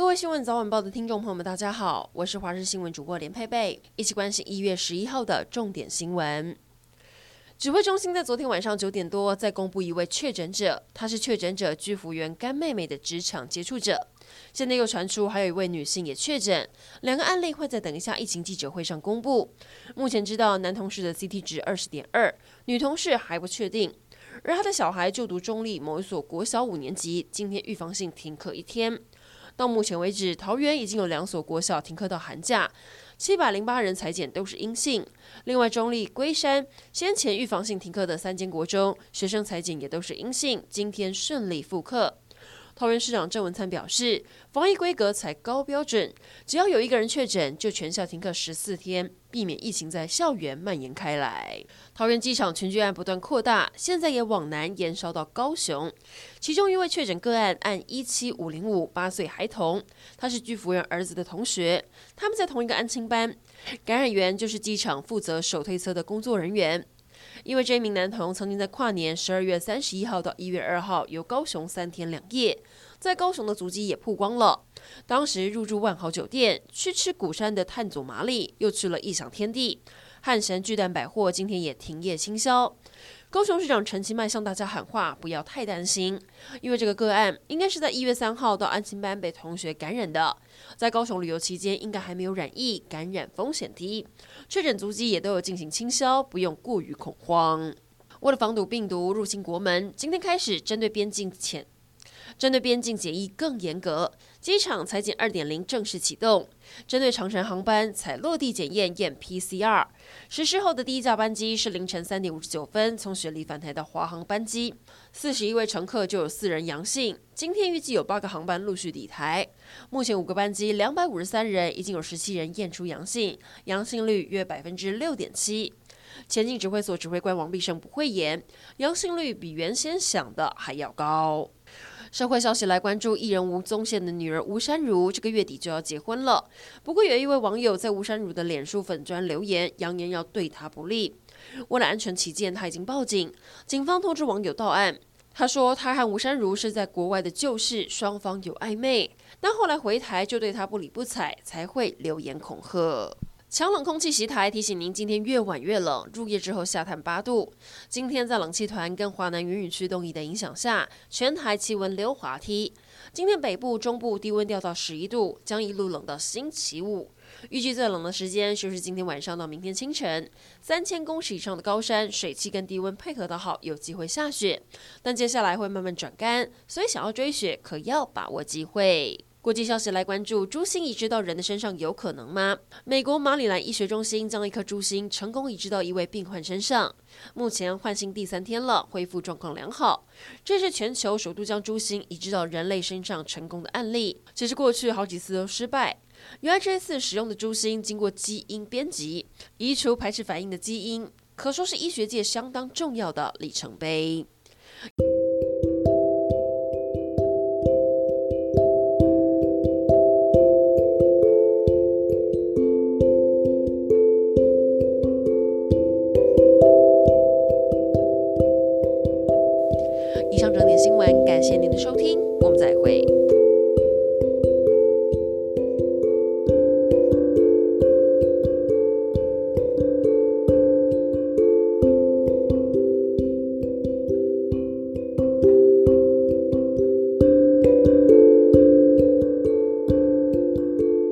各位新闻早晚报的听众朋友们，大家好，我是华视新闻主播连佩佩，一起关心一月十一号的重点新闻。指挥中心在昨天晚上九点多再公布一位确诊者，他是确诊者居服员干妹妹的职场接触者。现在又传出还有一位女性也确诊，两个案例会在等一下疫情记者会上公布。目前知道男同事的 CT 值二十点二，女同事还不确定。而他的小孩就读中立某一所国小五年级，今天预防性停课一天。到目前为止，桃园已经有两所国小停课到寒假，七百零八人采检都是阴性。另外，中立、龟山先前预防性停课的三间国中学生裁剪也都是阴性，今天顺利复课。桃园市长郑文灿表示，防疫规格才高标准，只要有一个人确诊，就全校停课十四天，避免疫情在校园蔓延开来。桃园机场群聚案不断扩大，现在也往南延烧到高雄。其中一位确诊个案按一七五零五，八岁孩童，他是居服员儿子的同学，他们在同一个安亲班，感染源就是机场负责手推车的工作人员。因为这名男童曾经在跨年十二月三十一号到一月二号由高雄三天两夜，在高雄的足迹也曝光了。当时入住万豪酒店，去吃鼓山的炭祖麻利，又去了异想天地。汉神巨蛋百货今天也停业清销。高雄市长陈其迈向大家喊话，不要太担心，因为这个个案应该是在一月三号到安亲班被同学感染的，在高雄旅游期间应该还没有染疫，感染风险低，确诊足迹也都有进行清消，不用过于恐慌。为了防堵病毒入侵国门，今天开始针对边境前。针对边境检疫更严格，机场采检二点零正式启动。针对长程航班采落地检验验 PCR。实施后的第一架班机是凌晨三点五十九分从雪梨返台的华航班机，四十一位乘客就有四人阳性。今天预计有八个航班陆续抵台。目前五个班机两百五十三人已经有十七人验出阳性，阳性率约百分之六点七。前进指挥所指挥官王必胜不讳言，阳性率比原先想的还要高。社会消息来关注艺人吴宗宪的女儿吴珊如，这个月底就要结婚了。不过有一位网友在吴珊如的脸书粉专留言，扬言要对她不利。为了安全起见，他已经报警。警方通知网友到案。他说他和吴珊如是在国外的旧事，双方有暧昧，但后来回台就对他不理不睬，才会留言恐吓。强冷空气袭台，提醒您今天越晚越冷，入夜之后下探八度。今天在冷气团跟华南云雨区东移的影响下，全台气温溜滑梯。今天北部、中部低温掉到十一度，将一路冷到星期五。预计最冷的时间就是今天晚上到明天清晨。三千公尺以上的高山，水汽跟低温配合得好，有机会下雪。但接下来会慢慢转干，所以想要追雪，可要把握机会。国际消息来关注：猪心移植到人的身上有可能吗？美国马里兰医学中心将一颗猪心成功移植到一位病患身上，目前换心第三天了，恢复状况良好。这是全球首度将猪心移植到人类身上成功的案例，其实过去好几次都失败。原来这次使用的猪心经过基因编辑，移除排斥反应的基因，可说是医学界相当重要的里程碑。以上整点新闻，感谢您的收听，我们再会。